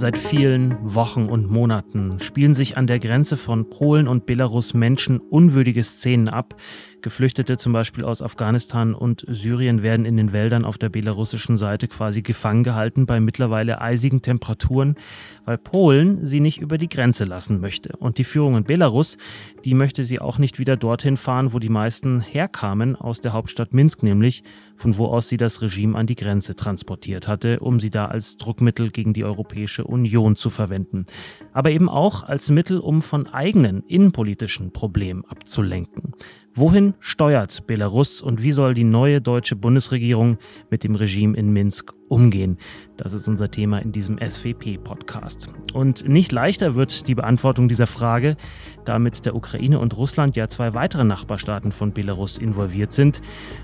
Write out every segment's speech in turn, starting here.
Seit vielen Wochen und Monaten spielen sich an der Grenze von Polen und Belarus Menschen unwürdige Szenen ab. Geflüchtete zum Beispiel aus Afghanistan und Syrien werden in den Wäldern auf der belarussischen Seite quasi gefangen gehalten bei mittlerweile eisigen Temperaturen, weil Polen sie nicht über die Grenze lassen möchte. Und die Führung in Belarus, die möchte sie auch nicht wieder dorthin fahren, wo die meisten herkamen, aus der Hauptstadt Minsk nämlich, von wo aus sie das Regime an die Grenze transportiert hatte, um sie da als Druckmittel gegen die Europäische Union zu verwenden. Aber eben auch als Mittel, um von eigenen innenpolitischen Problemen abzulenken. Wohin steuert Belarus und wie soll die neue deutsche Bundesregierung mit dem Regime in Minsk umgehen? Das ist unser Thema in diesem SWP-Podcast. Und nicht leichter wird die Beantwortung dieser Frage, da mit der Ukraine und Russland ja zwei weitere Nachbarstaaten von Belarus involviert sind.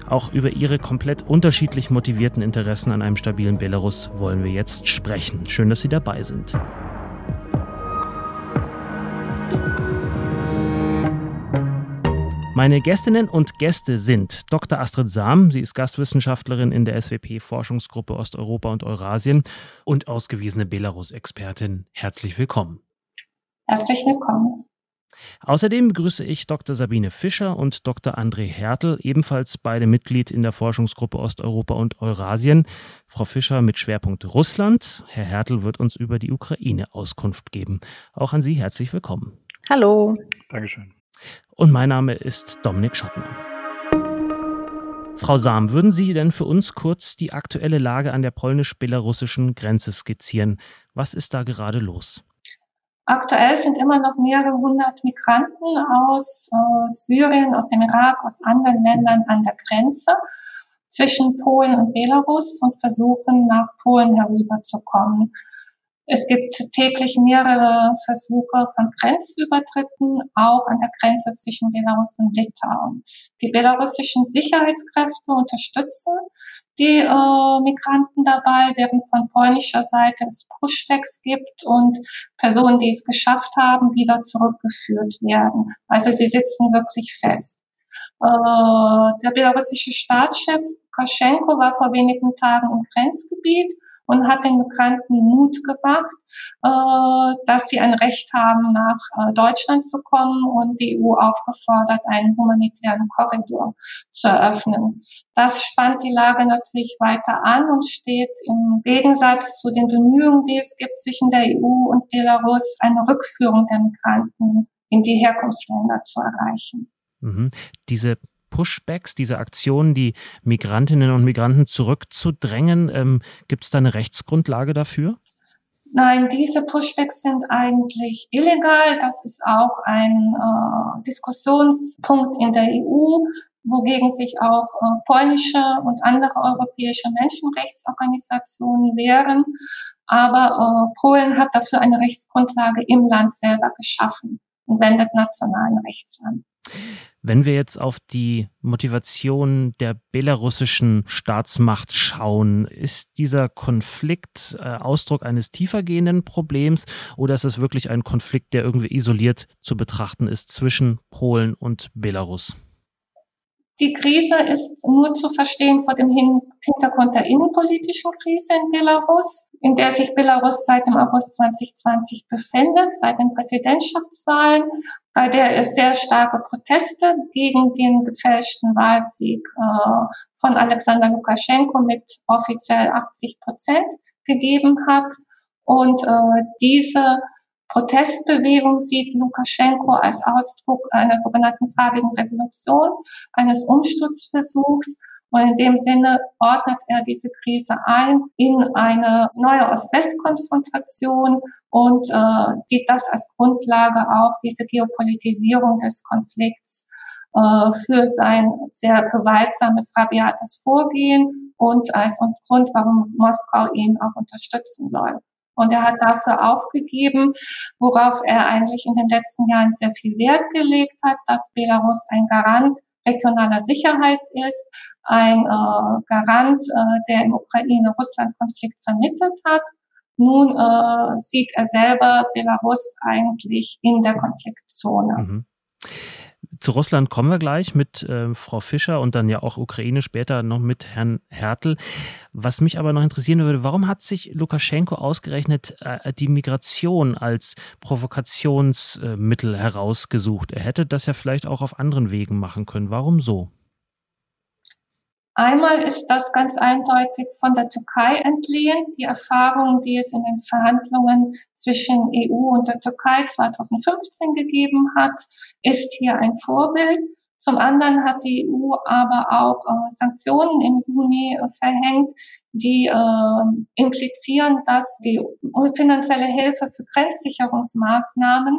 Auch über ihre komplett unterschiedlich motivierten Interessen an einem stabilen Belarus wollen wir jetzt sprechen. Schön, dass Sie dabei sind. Meine Gästinnen und Gäste sind Dr. Astrid Sam, sie ist Gastwissenschaftlerin in der SWP-Forschungsgruppe Osteuropa und Eurasien und ausgewiesene Belarus-Expertin. Herzlich willkommen. Herzlich willkommen. Außerdem begrüße ich Dr. Sabine Fischer und Dr. André Hertel, ebenfalls beide Mitglied in der Forschungsgruppe Osteuropa und Eurasien. Frau Fischer mit Schwerpunkt Russland. Herr Hertel wird uns über die Ukraine Auskunft geben. Auch an Sie herzlich willkommen. Hallo. Dankeschön. Und mein Name ist Dominik Schottner. Frau Sam, würden Sie denn für uns kurz die aktuelle Lage an der polnisch-belarussischen Grenze skizzieren? Was ist da gerade los? Aktuell sind immer noch mehrere hundert Migranten aus äh, Syrien, aus dem Irak, aus anderen Ländern an der Grenze zwischen Polen und Belarus und versuchen nach Polen herüberzukommen. Es gibt täglich mehrere Versuche von Grenzübertritten, auch an der Grenze zwischen Belarus und Litauen. Die belarussischen Sicherheitskräfte unterstützen die äh, Migranten dabei, während von polnischer Seite es Pushbacks gibt und Personen, die es geschafft haben, wieder zurückgeführt werden. Also sie sitzen wirklich fest. Äh, der belarussische Staatschef Kaschenko war vor wenigen Tagen im Grenzgebiet und hat den Migranten Mut gemacht, äh, dass sie ein Recht haben, nach äh, Deutschland zu kommen und die EU aufgefordert, einen humanitären Korridor zu eröffnen. Das spannt die Lage natürlich weiter an und steht im Gegensatz zu den Bemühungen, die es gibt zwischen der EU und Belarus, eine Rückführung der Migranten in die Herkunftsländer zu erreichen. Mhm. Diese Pushbacks, diese Aktionen, die Migrantinnen und Migranten zurückzudrängen, ähm, gibt es da eine Rechtsgrundlage dafür? Nein, diese Pushbacks sind eigentlich illegal. Das ist auch ein äh, Diskussionspunkt in der EU, wogegen sich auch äh, polnische und andere europäische Menschenrechtsorganisationen wehren. Aber äh, Polen hat dafür eine Rechtsgrundlage im Land selber geschaffen und wendet nationalen Rechts an. Wenn wir jetzt auf die Motivation der belarussischen Staatsmacht schauen, ist dieser Konflikt äh, Ausdruck eines tiefergehenden Problems oder ist es wirklich ein Konflikt, der irgendwie isoliert zu betrachten ist zwischen Polen und Belarus? Die Krise ist nur zu verstehen vor dem Hintergrund der innenpolitischen Krise in Belarus, in der sich Belarus seit dem August 2020 befindet, seit den Präsidentschaftswahlen, bei der es sehr starke Proteste gegen den gefälschten Wahlsieg äh, von Alexander Lukaschenko mit offiziell 80 Prozent gegeben hat. Und äh, diese Protestbewegung sieht Lukaschenko als Ausdruck einer sogenannten farbigen Revolution, eines Umsturzversuchs. Und in dem Sinne ordnet er diese Krise ein in eine neue Ost-West-Konfrontation und äh, sieht das als Grundlage auch diese Geopolitisierung des Konflikts äh, für sein sehr gewaltsames, rabiates Vorgehen und als Grund, warum Moskau ihn auch unterstützen soll. Und er hat dafür aufgegeben, worauf er eigentlich in den letzten Jahren sehr viel Wert gelegt hat, dass Belarus ein Garant regionaler Sicherheit ist, ein äh, Garant, äh, der im Ukraine-Russland-Konflikt vermittelt hat. Nun äh, sieht er selber Belarus eigentlich in der Konfliktzone. Mhm. Zu Russland kommen wir gleich mit äh, Frau Fischer und dann ja auch Ukraine später noch mit Herrn Hertel. Was mich aber noch interessieren würde, warum hat sich Lukaschenko ausgerechnet äh, die Migration als Provokationsmittel herausgesucht? Er hätte das ja vielleicht auch auf anderen Wegen machen können. Warum so? Einmal ist das ganz eindeutig von der Türkei entlehnt. Die Erfahrung, die es in den Verhandlungen zwischen EU und der Türkei 2015 gegeben hat, ist hier ein Vorbild. Zum anderen hat die EU aber auch äh, Sanktionen im Juni äh, verhängt, die äh, implizieren, dass die finanzielle Hilfe für Grenzsicherungsmaßnahmen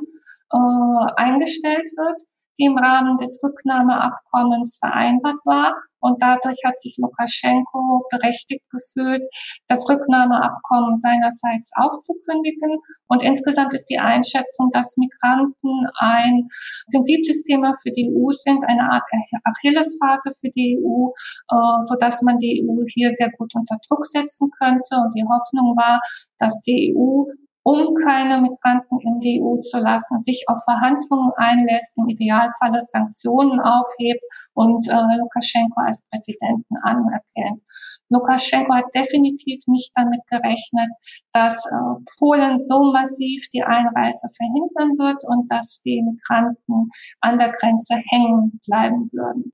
äh, eingestellt wird, die im Rahmen des Rücknahmeabkommens vereinbart war. Und dadurch hat sich Lukaschenko berechtigt gefühlt, das Rücknahmeabkommen seinerseits aufzukündigen. Und insgesamt ist die Einschätzung, dass Migranten ein sensibles Thema für die EU sind, eine Art Achillesphase für die EU, äh, so dass man die EU hier sehr gut unter Druck setzen könnte. Und die Hoffnung war, dass die EU um keine Migranten in die EU zu lassen, sich auf Verhandlungen einlässt, im Idealfall Sanktionen aufhebt und äh, Lukaschenko als Präsidenten anerkennt. Lukaschenko hat definitiv nicht damit gerechnet, dass äh, Polen so massiv die Einreise verhindern wird und dass die Migranten an der Grenze hängen bleiben würden.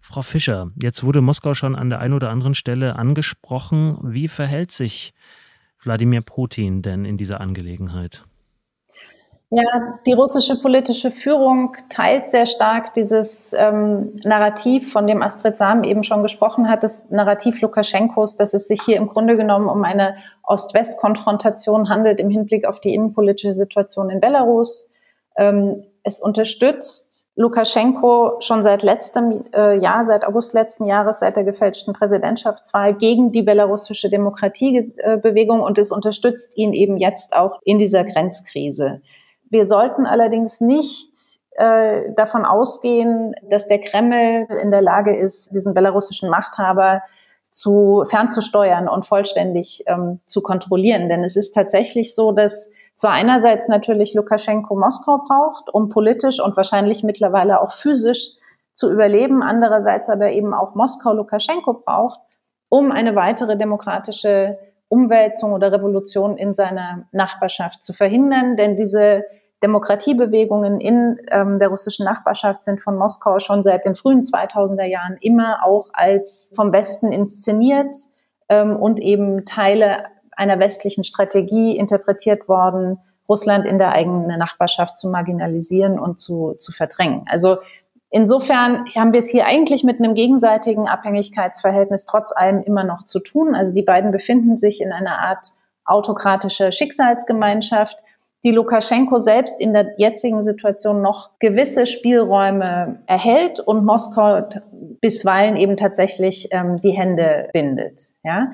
Frau Fischer, jetzt wurde Moskau schon an der einen oder anderen Stelle angesprochen. Wie verhält sich Wladimir Putin denn in dieser Angelegenheit? Ja, die russische politische Führung teilt sehr stark dieses ähm, Narrativ, von dem Astrid Sam eben schon gesprochen hat, das Narrativ Lukaschenkos, dass es sich hier im Grunde genommen um eine Ost-West-Konfrontation handelt im Hinblick auf die innenpolitische Situation in Belarus. Ähm, es unterstützt Lukaschenko schon seit letztem äh, Jahr, seit August letzten Jahres, seit der gefälschten Präsidentschaftswahl gegen die belarussische Demokratiebewegung und es unterstützt ihn eben jetzt auch in dieser Grenzkrise. Wir sollten allerdings nicht äh, davon ausgehen, dass der Kreml in der Lage ist, diesen belarussischen Machthaber zu fernzusteuern und vollständig ähm, zu kontrollieren. Denn es ist tatsächlich so, dass zwar einerseits natürlich Lukaschenko Moskau braucht, um politisch und wahrscheinlich mittlerweile auch physisch zu überleben, andererseits aber eben auch Moskau Lukaschenko braucht, um eine weitere demokratische Umwälzung oder Revolution in seiner Nachbarschaft zu verhindern. Denn diese Demokratiebewegungen in ähm, der russischen Nachbarschaft sind von Moskau schon seit den frühen 2000er Jahren immer auch als vom Westen inszeniert ähm, und eben Teile einer westlichen Strategie interpretiert worden, Russland in der eigenen Nachbarschaft zu marginalisieren und zu, zu verdrängen. Also insofern haben wir es hier eigentlich mit einem gegenseitigen Abhängigkeitsverhältnis trotz allem immer noch zu tun. Also die beiden befinden sich in einer Art autokratische Schicksalsgemeinschaft, die Lukaschenko selbst in der jetzigen Situation noch gewisse Spielräume erhält und Moskau bisweilen eben tatsächlich ähm, die Hände bindet. Ja?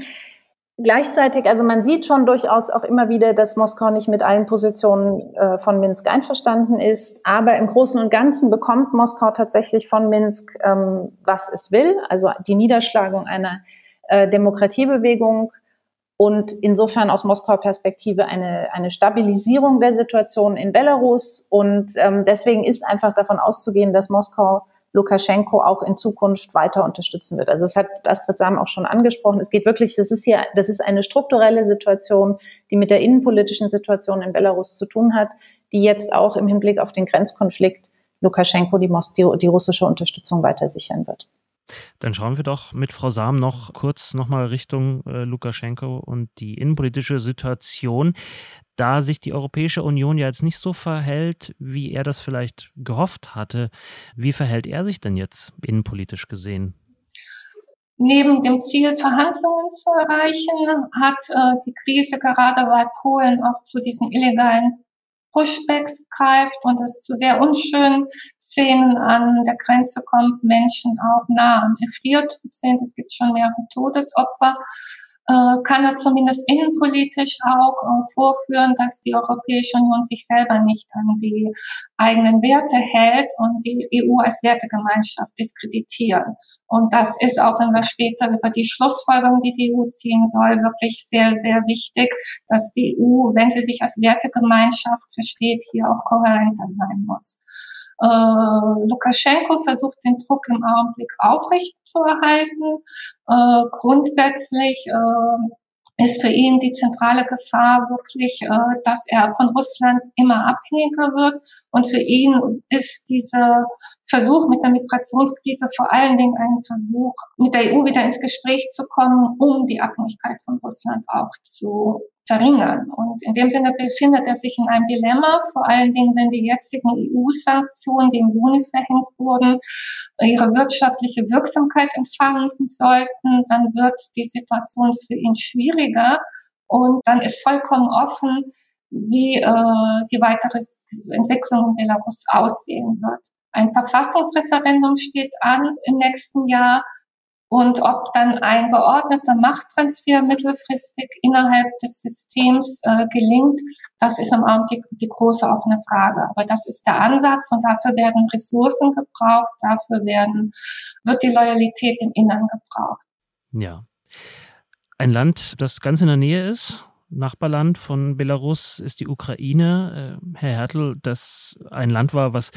Gleichzeitig, also man sieht schon durchaus auch immer wieder, dass Moskau nicht mit allen Positionen äh, von Minsk einverstanden ist. Aber im Großen und Ganzen bekommt Moskau tatsächlich von Minsk, ähm, was es will, also die Niederschlagung einer äh, Demokratiebewegung und insofern aus Moskauer Perspektive eine, eine Stabilisierung der Situation in Belarus. Und ähm, deswegen ist einfach davon auszugehen, dass Moskau Lukaschenko auch in Zukunft weiter unterstützen wird. Also es hat Astrid Sam auch schon angesprochen. Es geht wirklich, das ist hier, das ist eine strukturelle Situation, die mit der innenpolitischen Situation in Belarus zu tun hat, die jetzt auch im Hinblick auf den Grenzkonflikt Lukaschenko die, die, die russische Unterstützung weiter sichern wird. Dann schauen wir doch mit Frau Sam noch kurz nochmal Richtung äh, Lukaschenko und die innenpolitische Situation. Da sich die Europäische Union ja jetzt nicht so verhält, wie er das vielleicht gehofft hatte, wie verhält er sich denn jetzt innenpolitisch gesehen? Neben dem Ziel, Verhandlungen zu erreichen, hat äh, die Krise gerade bei Polen auch zu diesen illegalen Pushbacks greift und es zu sehr unschönen Szenen an der Grenze kommt, Menschen auch nah am Erfriertod sind. Es gibt schon mehrere Todesopfer kann er zumindest innenpolitisch auch äh, vorführen, dass die Europäische Union sich selber nicht an die eigenen Werte hält und die EU als Wertegemeinschaft diskreditieren. Und das ist auch, wenn wir später über die Schlussfolgerung, die die EU ziehen soll, wirklich sehr, sehr wichtig, dass die EU, wenn sie sich als Wertegemeinschaft versteht, hier auch kohärenter sein muss. Äh, Lukaschenko versucht den Druck im Augenblick aufrechtzuerhalten. Äh, grundsätzlich äh, ist für ihn die zentrale Gefahr wirklich, äh, dass er von Russland immer abhängiger wird. Und für ihn ist dieser Versuch mit der Migrationskrise vor allen Dingen ein Versuch, mit der EU wieder ins Gespräch zu kommen, um die Abhängigkeit von Russland auch zu verringern. Und in dem Sinne befindet er sich in einem Dilemma, vor allen Dingen, wenn die jetzigen EU-Sanktionen, die im Juni verhängt wurden, ihre wirtschaftliche Wirksamkeit entfalten sollten, dann wird die Situation für ihn schwieriger. Und dann ist vollkommen offen, wie äh, die weitere Entwicklung in Belarus aussehen wird. Ein Verfassungsreferendum steht an im nächsten Jahr. Und ob dann ein geordneter Machttransfer mittelfristig innerhalb des Systems äh, gelingt, das ist im Augenblick die große offene Frage. Aber das ist der Ansatz und dafür werden Ressourcen gebraucht, dafür werden, wird die Loyalität im Innern gebraucht. Ja. Ein Land, das ganz in der Nähe ist, Nachbarland von Belarus ist die Ukraine. Äh, Herr Hertel, das ein Land war, was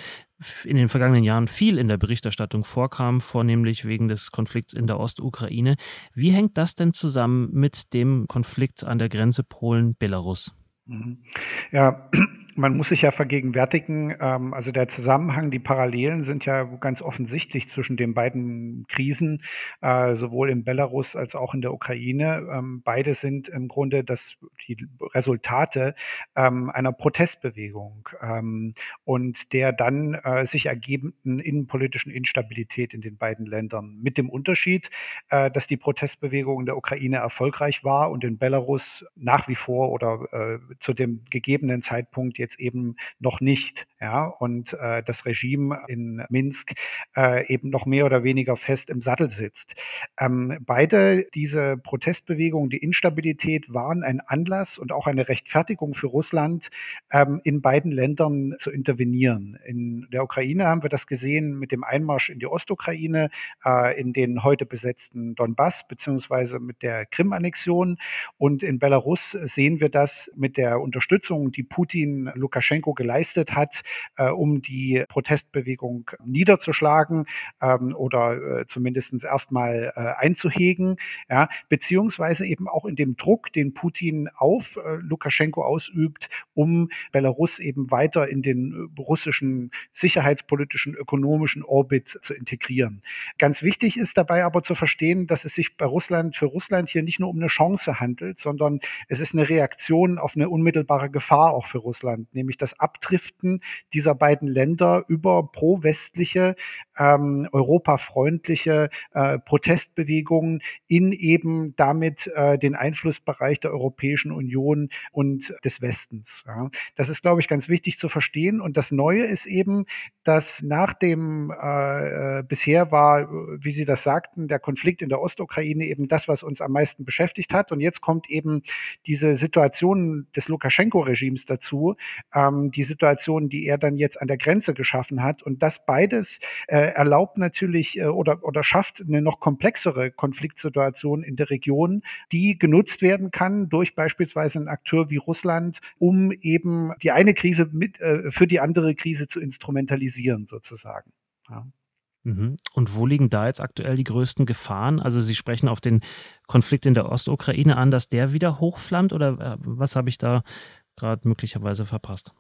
in den vergangenen Jahren viel in der Berichterstattung vorkam, vornehmlich wegen des Konflikts in der Ostukraine. Wie hängt das denn zusammen mit dem Konflikt an der Grenze Polen-Belarus? Mhm. Ja, man muss sich ja vergegenwärtigen, ähm, also der Zusammenhang, die Parallelen sind ja ganz offensichtlich zwischen den beiden Krisen, äh, sowohl in Belarus als auch in der Ukraine. Ähm, beide sind im Grunde das, die Resultate ähm, einer Protestbewegung ähm, und der dann äh, sich ergebenden innenpolitischen Instabilität in den beiden Ländern. Mit dem Unterschied, äh, dass die Protestbewegung in der Ukraine erfolgreich war und in Belarus nach wie vor oder äh, zu dem gegebenen Zeitpunkt jetzt eben noch nicht. Ja, und äh, das Regime in Minsk äh, eben noch mehr oder weniger fest im Sattel sitzt. Ähm, beide diese Protestbewegungen, die Instabilität waren ein Anlass und auch eine Rechtfertigung für Russland, ähm, in beiden Ländern zu intervenieren. In der Ukraine haben wir das gesehen mit dem Einmarsch in die Ostukraine, äh, in den heute besetzten Donbass beziehungsweise mit der Krim-Annexion. Und in Belarus sehen wir das mit der Unterstützung, die Putin Lukaschenko geleistet hat, äh, um die Protestbewegung niederzuschlagen ähm, oder äh, zumindest erstmal äh, einzuhegen, ja, beziehungsweise eben auch in dem Druck, den Putin auf äh, Lukaschenko ausübt, um Belarus eben weiter in den äh, russischen sicherheitspolitischen, ökonomischen Orbit zu integrieren. Ganz wichtig ist dabei aber zu verstehen, dass es sich bei Russland für Russland hier nicht nur um eine Chance handelt, sondern es ist eine Reaktion auf eine unmittelbare Gefahr auch für Russland, nämlich das Abdriften dieser beiden Länder über pro-westliche, ähm, europafreundliche äh, Protestbewegungen in eben damit äh, den Einflussbereich der Europäischen Union und des Westens. Ja. Das ist, glaube ich, ganz wichtig zu verstehen. Und das Neue ist eben, dass nach dem äh, äh bisher war, wie Sie das sagten, der Konflikt in der Ostukraine eben das, was uns am meisten beschäftigt hat. Und jetzt kommt eben diese Situation des Lukaschenko-Regimes dazu, ähm, die Situation, die er dann jetzt an der Grenze geschaffen hat. Und das beides äh, erlaubt natürlich äh, oder, oder schafft eine noch komplexere Konfliktsituation in der Region, die genutzt werden kann durch beispielsweise einen Akteur wie Russland, um eben die eine Krise mit, äh, für die andere Krise zu instrumentalisieren, sozusagen. Ja. Mhm. Und wo liegen da jetzt aktuell die größten Gefahren? Also Sie sprechen auf den Konflikt in der Ostukraine an, dass der wieder hochflammt oder äh, was habe ich da gerade möglicherweise verpasst?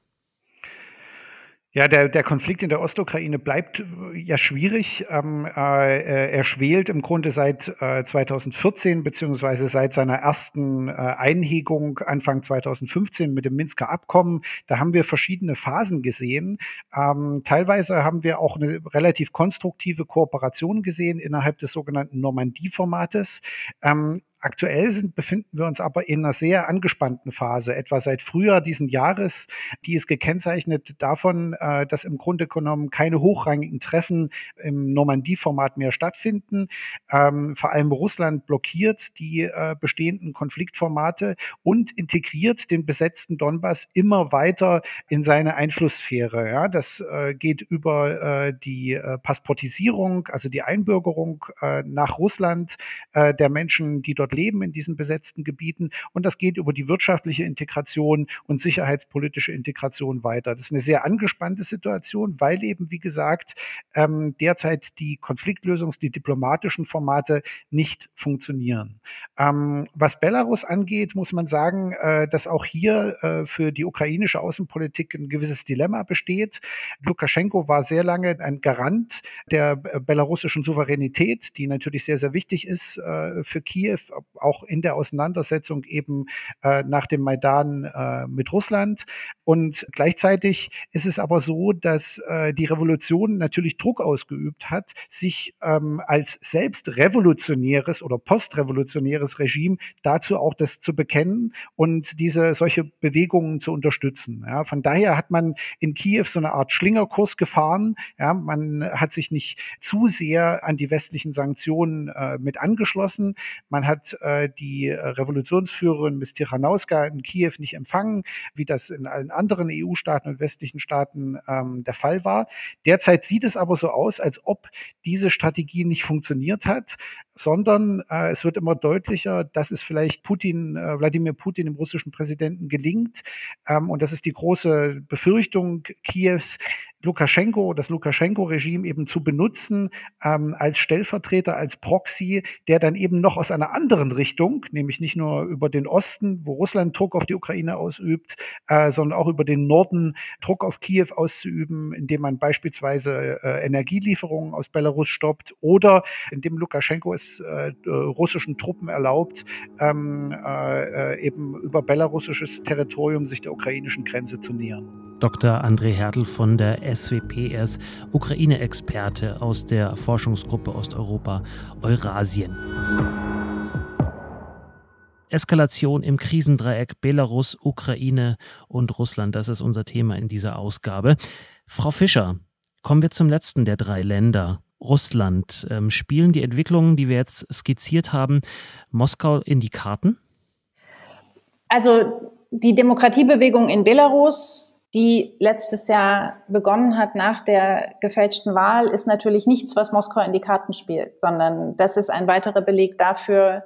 Ja, der, der Konflikt in der Ostukraine bleibt äh, ja schwierig. Ähm, äh, er schwelt im Grunde seit äh, 2014 beziehungsweise seit seiner ersten äh, Einhegung Anfang 2015 mit dem Minsker Abkommen. Da haben wir verschiedene Phasen gesehen. Ähm, teilweise haben wir auch eine relativ konstruktive Kooperation gesehen innerhalb des sogenannten Normandie-Formates. Ähm, Aktuell sind, befinden wir uns aber in einer sehr angespannten Phase, etwa seit Frühjahr diesen Jahres. Die ist gekennzeichnet davon, äh, dass im Grunde genommen keine hochrangigen Treffen im Normandie-Format mehr stattfinden. Ähm, vor allem Russland blockiert die äh, bestehenden Konfliktformate und integriert den besetzten Donbass immer weiter in seine Einflusssphäre. Das äh, geht über die Passportisierung, also die Einbürgerung nach Russland der Menschen, die dort dort leben in diesen besetzten Gebieten. Und das geht über die wirtschaftliche Integration und sicherheitspolitische Integration weiter. Das ist eine sehr angespannte Situation, weil eben, wie gesagt, ähm, derzeit die Konfliktlösungs-, die diplomatischen Formate nicht funktionieren. Ähm, was Belarus angeht, muss man sagen, äh, dass auch hier äh, für die ukrainische Außenpolitik ein gewisses Dilemma besteht. Lukaschenko war sehr lange ein Garant der belarussischen Souveränität, die natürlich sehr, sehr wichtig ist äh, für Kiew, auch in der Auseinandersetzung eben äh, nach dem Maidan äh, mit Russland. Und gleichzeitig ist es aber so, dass äh, die Revolution natürlich Druck ausgeübt hat, sich ähm, als selbst revolutionäres oder postrevolutionäres Regime dazu auch das zu bekennen und diese solche Bewegungen zu unterstützen. Ja, von daher hat man in Kiew so eine Art Schlingerkurs gefahren. Ja, man hat sich nicht zu sehr an die westlichen Sanktionen äh, mit angeschlossen. Man hat äh, die Revolutionsführerin Miss Tichanowska in Kiew nicht empfangen, wie das in allen anderen EU-Staaten und westlichen Staaten ähm, der Fall war. Derzeit sieht es aber so aus, als ob diese Strategie nicht funktioniert hat sondern äh, es wird immer deutlicher, dass es vielleicht Putin, äh, Wladimir Putin, dem russischen Präsidenten, gelingt. Ähm, und das ist die große Befürchtung Kiews, Lukaschenko, das Lukaschenko-Regime eben zu benutzen ähm, als Stellvertreter, als Proxy, der dann eben noch aus einer anderen Richtung, nämlich nicht nur über den Osten, wo Russland Druck auf die Ukraine ausübt, äh, sondern auch über den Norden Druck auf Kiew auszuüben, indem man beispielsweise äh, Energielieferungen aus Belarus stoppt oder indem Lukaschenko es äh, russischen Truppen erlaubt, ähm, äh, äh, eben über belarussisches Territorium sich der ukrainischen Grenze zu nähern. Dr. André Hertel von der SWP. Er ist Ukraine-Experte aus der Forschungsgruppe Osteuropa Eurasien. Eskalation im Krisendreieck Belarus, Ukraine und Russland. Das ist unser Thema in dieser Ausgabe. Frau Fischer, kommen wir zum letzten der drei Länder. Russland. Ähm, spielen die Entwicklungen, die wir jetzt skizziert haben, Moskau in die Karten? Also die Demokratiebewegung in Belarus die letztes Jahr begonnen hat nach der gefälschten Wahl, ist natürlich nichts, was Moskau in die Karten spielt, sondern das ist ein weiterer Beleg dafür,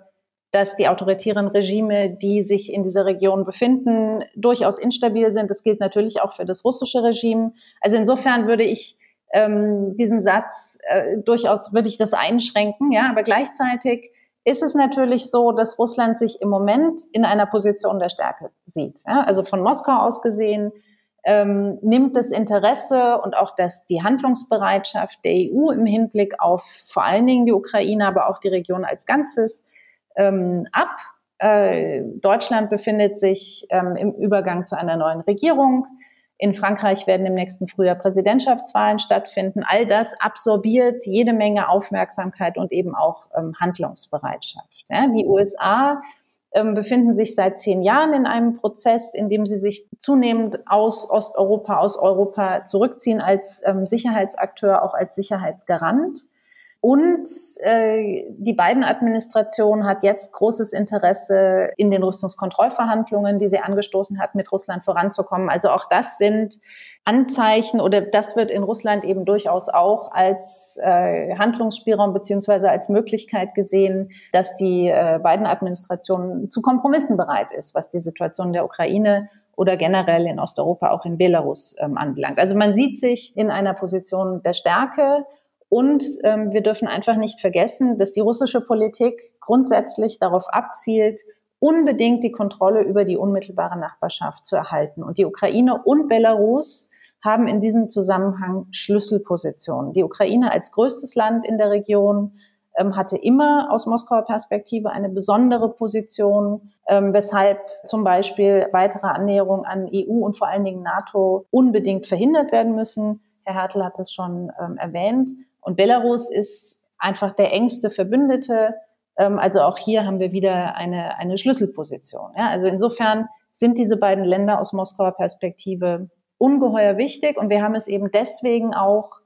dass die autoritären Regime, die sich in dieser Region befinden, durchaus instabil sind. Das gilt natürlich auch für das russische Regime. Also insofern würde ich ähm, diesen Satz äh, durchaus würde ich das einschränken, ja, aber gleichzeitig ist es natürlich so, dass Russland sich im Moment in einer Position der Stärke sieht. Ja? Also von Moskau aus gesehen ähm, nimmt das Interesse und auch das, die Handlungsbereitschaft der EU im Hinblick auf vor allen Dingen die Ukraine, aber auch die Region als Ganzes ähm, ab. Äh, Deutschland befindet sich ähm, im Übergang zu einer neuen Regierung. In Frankreich werden im nächsten Frühjahr Präsidentschaftswahlen stattfinden. All das absorbiert jede Menge Aufmerksamkeit und eben auch ähm, Handlungsbereitschaft. Ja, die USA befinden sich seit zehn Jahren in einem Prozess, in dem sie sich zunehmend aus Osteuropa, aus Europa zurückziehen als ähm, Sicherheitsakteur, auch als Sicherheitsgarant. Und äh, die beiden Administrationen hat jetzt großes Interesse in den Rüstungskontrollverhandlungen, die sie angestoßen hat, mit Russland voranzukommen. Also auch das sind Anzeichen oder das wird in Russland eben durchaus auch als äh, Handlungsspielraum beziehungsweise als Möglichkeit gesehen, dass die äh, beiden Administrationen zu Kompromissen bereit ist, was die Situation der Ukraine oder generell in Osteuropa, auch in Belarus ähm, anbelangt. Also man sieht sich in einer Position der Stärke und ähm, wir dürfen einfach nicht vergessen, dass die russische Politik grundsätzlich darauf abzielt, unbedingt die Kontrolle über die unmittelbare Nachbarschaft zu erhalten. Und die Ukraine und Belarus haben in diesem Zusammenhang Schlüsselpositionen. Die Ukraine als größtes Land in der Region ähm, hatte immer aus Moskauer Perspektive eine besondere Position, ähm, weshalb zum Beispiel weitere Annäherungen an EU und vor allen Dingen NATO unbedingt verhindert werden müssen. Herr Hertel hat es schon ähm, erwähnt. Und Belarus ist einfach der engste Verbündete. Ähm, also auch hier haben wir wieder eine, eine Schlüsselposition. Ja? Also insofern sind diese beiden Länder aus Moskauer Perspektive ungeheuer wichtig. Und wir haben es eben deswegen auch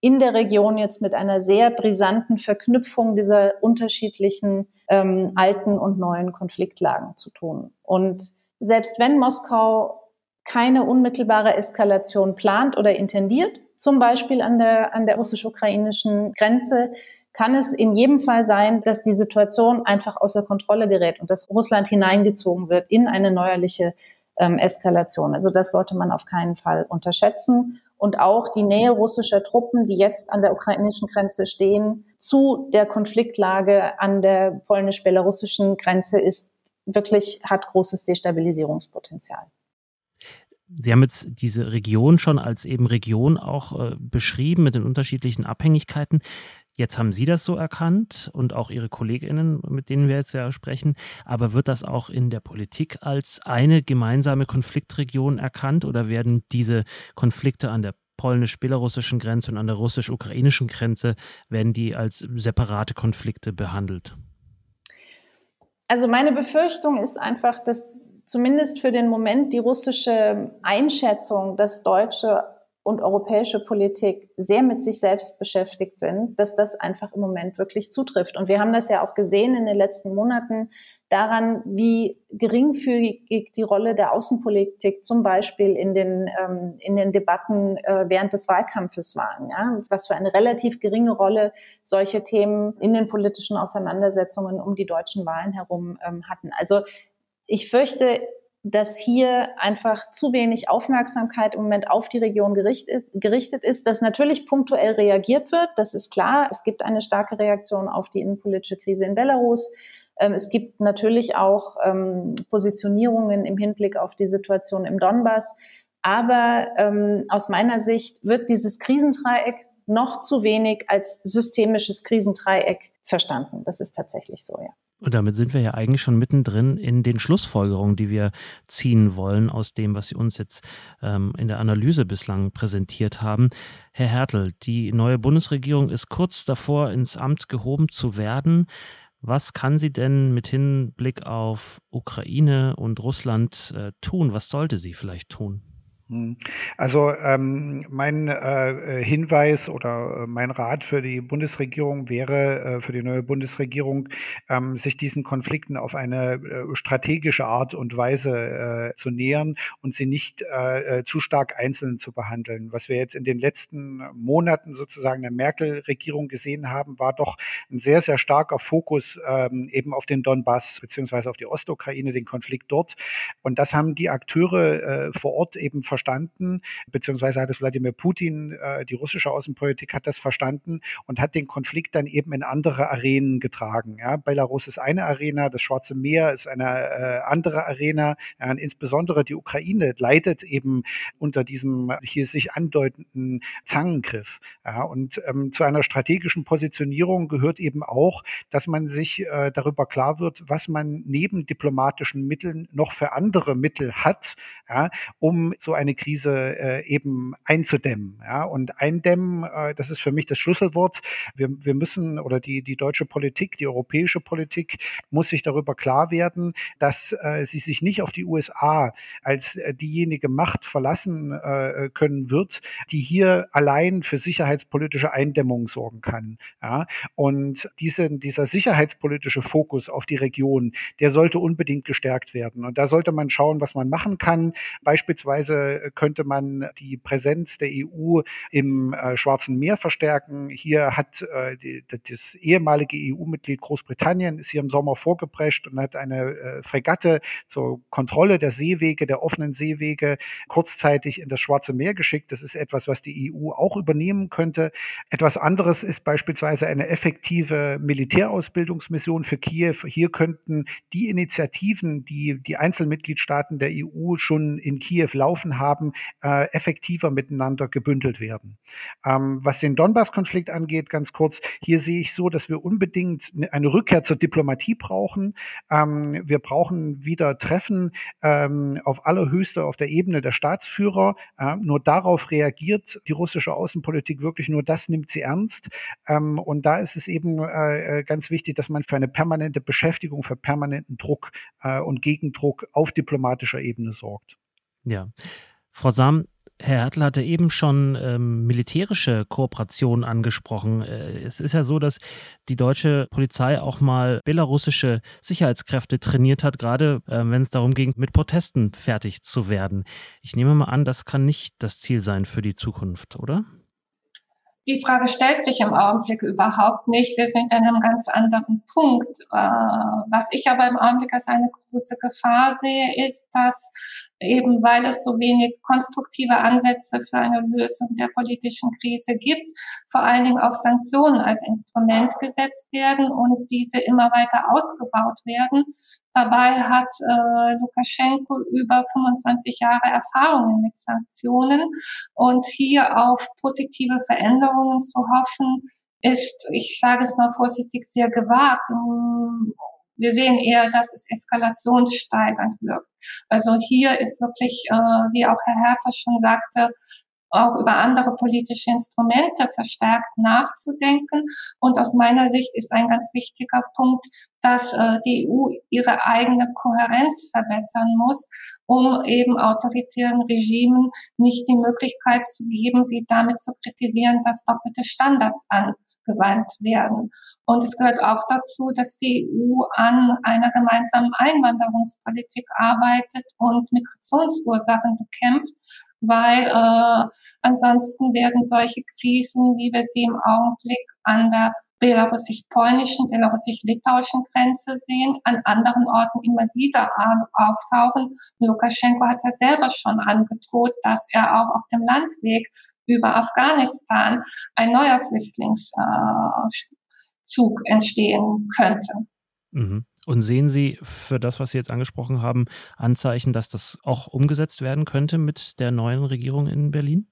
in der Region jetzt mit einer sehr brisanten Verknüpfung dieser unterschiedlichen ähm, alten und neuen Konfliktlagen zu tun. Und selbst wenn Moskau keine unmittelbare Eskalation plant oder intendiert, zum Beispiel an der, an der russisch-ukrainischen Grenze, kann es in jedem Fall sein, dass die Situation einfach außer Kontrolle gerät und dass Russland hineingezogen wird in eine neuerliche ähm, Eskalation. Also das sollte man auf keinen Fall unterschätzen. Und auch die Nähe russischer Truppen, die jetzt an der ukrainischen Grenze stehen, zu der Konfliktlage an der polnisch-belarussischen Grenze ist wirklich, hat großes Destabilisierungspotenzial. Sie haben jetzt diese Region schon als eben Region auch äh, beschrieben mit den unterschiedlichen Abhängigkeiten. Jetzt haben Sie das so erkannt und auch Ihre Kolleginnen, mit denen wir jetzt ja sprechen. Aber wird das auch in der Politik als eine gemeinsame Konfliktregion erkannt oder werden diese Konflikte an der polnisch-belarussischen Grenze und an der russisch-ukrainischen Grenze, werden die als separate Konflikte behandelt? Also meine Befürchtung ist einfach, dass zumindest für den Moment die russische Einschätzung, dass deutsche und europäische Politik sehr mit sich selbst beschäftigt sind, dass das einfach im Moment wirklich zutrifft. Und wir haben das ja auch gesehen in den letzten Monaten daran, wie geringfügig die Rolle der Außenpolitik zum Beispiel in den, ähm, in den Debatten äh, während des Wahlkampfes waren. Ja? Was für eine relativ geringe Rolle solche Themen in den politischen Auseinandersetzungen um die deutschen Wahlen herum ähm, hatten. Also ich fürchte, dass hier einfach zu wenig Aufmerksamkeit im Moment auf die Region gerichtet, gerichtet ist, dass natürlich punktuell reagiert wird. Das ist klar. Es gibt eine starke Reaktion auf die innenpolitische Krise in Belarus. Ähm, es gibt natürlich auch ähm, Positionierungen im Hinblick auf die Situation im Donbass. Aber ähm, aus meiner Sicht wird dieses Krisendreieck noch zu wenig als systemisches Krisendreieck verstanden. Das ist tatsächlich so, ja. Und damit sind wir ja eigentlich schon mittendrin in den Schlussfolgerungen, die wir ziehen wollen aus dem, was Sie uns jetzt ähm, in der Analyse bislang präsentiert haben. Herr Hertel, die neue Bundesregierung ist kurz davor, ins Amt gehoben zu werden. Was kann sie denn mit Hinblick auf Ukraine und Russland äh, tun? Was sollte sie vielleicht tun? Hm. Also ähm, mein äh, äh, Hinweis oder äh, mein Rat für die Bundesregierung wäre, äh, für die neue Bundesregierung, ähm, sich diesen Konflikten auf eine äh, strategische Art und Weise äh, zu nähern und sie nicht zu stark einzeln zu behandeln. Was wir jetzt in den letzten Monaten sozusagen der Merkel-Regierung gesehen haben, war doch ein sehr, sehr starker Fokus ähm, eben auf den Donbass beziehungsweise auf die Ostukraine, den Konflikt dort. Und das haben die Akteure vor Ort eben verstanden verstanden, beziehungsweise hat es Wladimir Putin, äh, die russische Außenpolitik hat das verstanden und hat den Konflikt dann eben in andere Arenen getragen. Ja, Belarus ist eine Arena, das Schwarze Meer ist eine äh, andere Arena. Ja, insbesondere die Ukraine leidet eben unter diesem hier sich andeutenden Zangengriff. Ja, und ähm, zu einer strategischen Positionierung gehört eben auch, dass man sich äh, darüber klar wird, was man neben diplomatischen Mitteln noch für andere Mittel hat, ja, um so eine Krise äh, eben einzudämmen. Ja? Und eindämmen, äh, das ist für mich das Schlüsselwort. Wir, wir müssen oder die, die deutsche Politik, die europäische Politik muss sich darüber klar werden, dass äh, sie sich nicht auf die USA als äh, diejenige Macht verlassen äh, können wird, die hier allein für sicherheitspolitische Eindämmung sorgen kann. Ja? Und diese, dieser sicherheitspolitische Fokus auf die Region, der sollte unbedingt gestärkt werden. Und da sollte man schauen, was man machen kann. Beispielsweise könnte man die Präsenz der EU im äh, Schwarzen Meer verstärken. Hier hat äh, das ehemalige EU-Mitglied Großbritannien ist hier im Sommer vorgeprescht und hat eine äh, Fregatte zur Kontrolle der Seewege, der offenen Seewege kurzzeitig in das Schwarze Meer geschickt. Das ist etwas, was die EU auch übernehmen könnte. Etwas anderes ist beispielsweise eine effektive Militärausbildungsmission für Kiew. Hier könnten die Initiativen, die die Einzelmitgliedstaaten der EU schon in Kiew laufen haben, äh, effektiver miteinander gebündelt werden. Ähm, was den Donbass-Konflikt angeht, ganz kurz, hier sehe ich so, dass wir unbedingt ne, eine Rückkehr zur Diplomatie brauchen. Ähm, wir brauchen wieder Treffen ähm, auf allerhöchster, auf der Ebene der Staatsführer. Äh, nur darauf reagiert die russische Außenpolitik wirklich, nur das nimmt sie ernst. Ähm, und da ist es eben äh, äh ganz wichtig, dass man für eine permanente Beschäftigung, für permanenten Druck äh, und Gegendruck auf diplomatischer Ebene sorgt. Ja. Frau Sam, Herr Hertel hatte eben schon ähm, militärische Kooperation angesprochen. Äh, es ist ja so, dass die deutsche Polizei auch mal belarussische Sicherheitskräfte trainiert hat, gerade äh, wenn es darum ging, mit Protesten fertig zu werden. Ich nehme mal an, das kann nicht das Ziel sein für die Zukunft, oder? die Frage stellt sich im Augenblick überhaupt nicht. Wir sind an einem ganz anderen Punkt. Äh, was ich aber im Augenblick als eine große Gefahr sehe, ist, dass eben weil es so wenig konstruktive Ansätze für eine Lösung der politischen Krise gibt, vor allen Dingen auf Sanktionen als Instrument gesetzt werden und diese immer weiter ausgebaut werden. Dabei hat äh, Lukaschenko über 25 Jahre Erfahrungen mit Sanktionen und hier auf positive Veränderungen zu hoffen, ist, ich sage es mal vorsichtig, sehr gewagt. Wir sehen eher, dass es eskalationssteigernd wirkt. Also hier ist wirklich, äh, wie auch Herr Herter schon sagte, auch über andere politische Instrumente verstärkt nachzudenken. Und aus meiner Sicht ist ein ganz wichtiger Punkt, dass äh, die EU ihre eigene Kohärenz verbessern muss, um eben autoritären Regimen nicht die Möglichkeit zu geben, sie damit zu kritisieren, dass doppelte Standards angewandt werden. Und es gehört auch dazu, dass die EU an einer gemeinsamen Einwanderungspolitik arbeitet und Migrationsursachen bekämpft, weil äh, ansonsten werden solche Krisen, wie wir sie im Augenblick an der belarussisch-polnischen, belarussisch-litauischen Grenze sehen, an anderen Orten immer wieder auftauchen. Lukaschenko hat ja selber schon angedroht, dass er auch auf dem Landweg über Afghanistan ein neuer Flüchtlingszug äh, entstehen könnte. Mhm. Und sehen Sie für das, was Sie jetzt angesprochen haben, Anzeichen, dass das auch umgesetzt werden könnte mit der neuen Regierung in Berlin?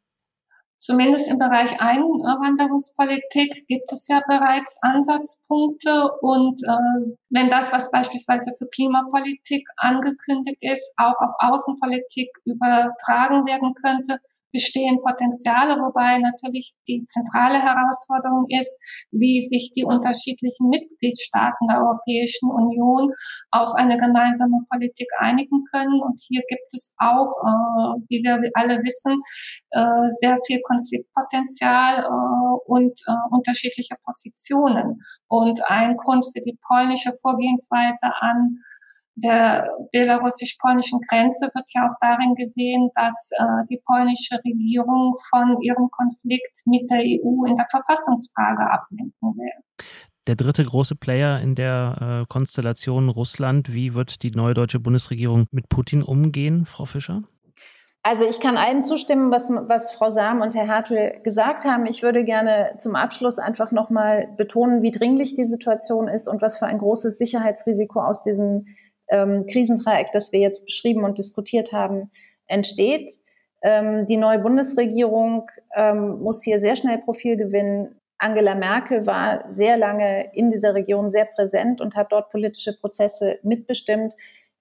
Zumindest im Bereich Einwanderungspolitik gibt es ja bereits Ansatzpunkte und äh, wenn das, was beispielsweise für Klimapolitik angekündigt ist, auch auf Außenpolitik übertragen werden könnte, bestehen Potenziale, wobei natürlich die zentrale Herausforderung ist, wie sich die unterschiedlichen Mitgliedstaaten der Europäischen Union auf eine gemeinsame Politik einigen können. Und hier gibt es auch, äh, wie wir alle wissen, äh, sehr viel Konfliktpotenzial äh, und äh, unterschiedliche Positionen. Und ein Grund für die polnische Vorgehensweise an der belarussisch-polnischen Grenze wird ja auch darin gesehen, dass äh, die polnische Regierung von ihrem Konflikt mit der EU in der Verfassungsfrage ablenken will. Der dritte große Player in der äh, Konstellation Russland, wie wird die neue deutsche Bundesregierung mit Putin umgehen, Frau Fischer? Also ich kann allen zustimmen, was, was Frau Sam und Herr Hartl gesagt haben. Ich würde gerne zum Abschluss einfach nochmal betonen, wie dringlich die Situation ist und was für ein großes Sicherheitsrisiko aus diesem ähm, Krisendreieck, das wir jetzt beschrieben und diskutiert haben, entsteht. Ähm, die neue Bundesregierung ähm, muss hier sehr schnell Profil gewinnen. Angela Merkel war sehr lange in dieser Region sehr präsent und hat dort politische Prozesse mitbestimmt.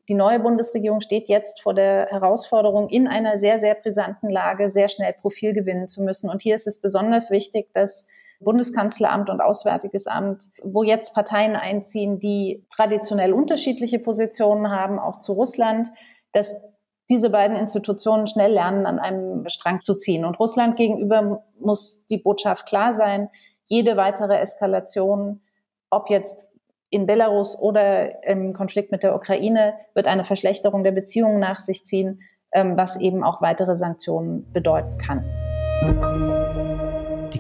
Die neue Bundesregierung steht jetzt vor der Herausforderung, in einer sehr, sehr brisanten Lage sehr schnell Profil gewinnen zu müssen. Und hier ist es besonders wichtig, dass Bundeskanzleramt und Auswärtiges Amt, wo jetzt Parteien einziehen, die traditionell unterschiedliche Positionen haben, auch zu Russland, dass diese beiden Institutionen schnell lernen, an einem Strang zu ziehen. Und Russland gegenüber muss die Botschaft klar sein, jede weitere Eskalation, ob jetzt in Belarus oder im Konflikt mit der Ukraine, wird eine Verschlechterung der Beziehungen nach sich ziehen, ähm, was eben auch weitere Sanktionen bedeuten kann.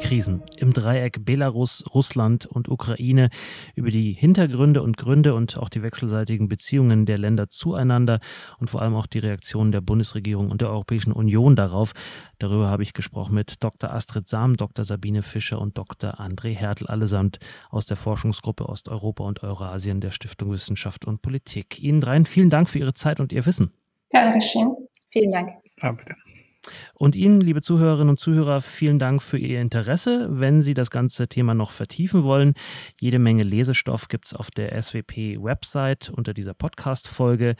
Krisen im Dreieck Belarus, Russland und Ukraine, über die Hintergründe und Gründe und auch die wechselseitigen Beziehungen der Länder zueinander und vor allem auch die Reaktion der Bundesregierung und der Europäischen Union darauf. Darüber habe ich gesprochen mit Dr. Astrid Sam, Dr. Sabine Fischer und Dr. André Hertel, allesamt aus der Forschungsgruppe Osteuropa und Eurasien der Stiftung Wissenschaft und Politik. Ihnen dreien vielen Dank für Ihre Zeit und Ihr Wissen. Dankeschön. Vielen Dank. Ja, bitte. Und Ihnen, liebe Zuhörerinnen und Zuhörer, vielen Dank für Ihr Interesse. Wenn Sie das ganze Thema noch vertiefen wollen, jede Menge Lesestoff gibt es auf der SWP-Website unter dieser Podcast-Folge.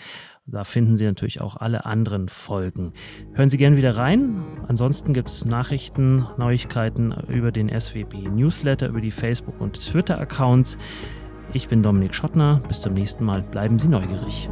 Da finden Sie natürlich auch alle anderen Folgen. Hören Sie gerne wieder rein. Ansonsten gibt es Nachrichten, Neuigkeiten über den SWP-Newsletter, über die Facebook- und Twitter-Accounts. Ich bin Dominik Schottner. Bis zum nächsten Mal. Bleiben Sie neugierig.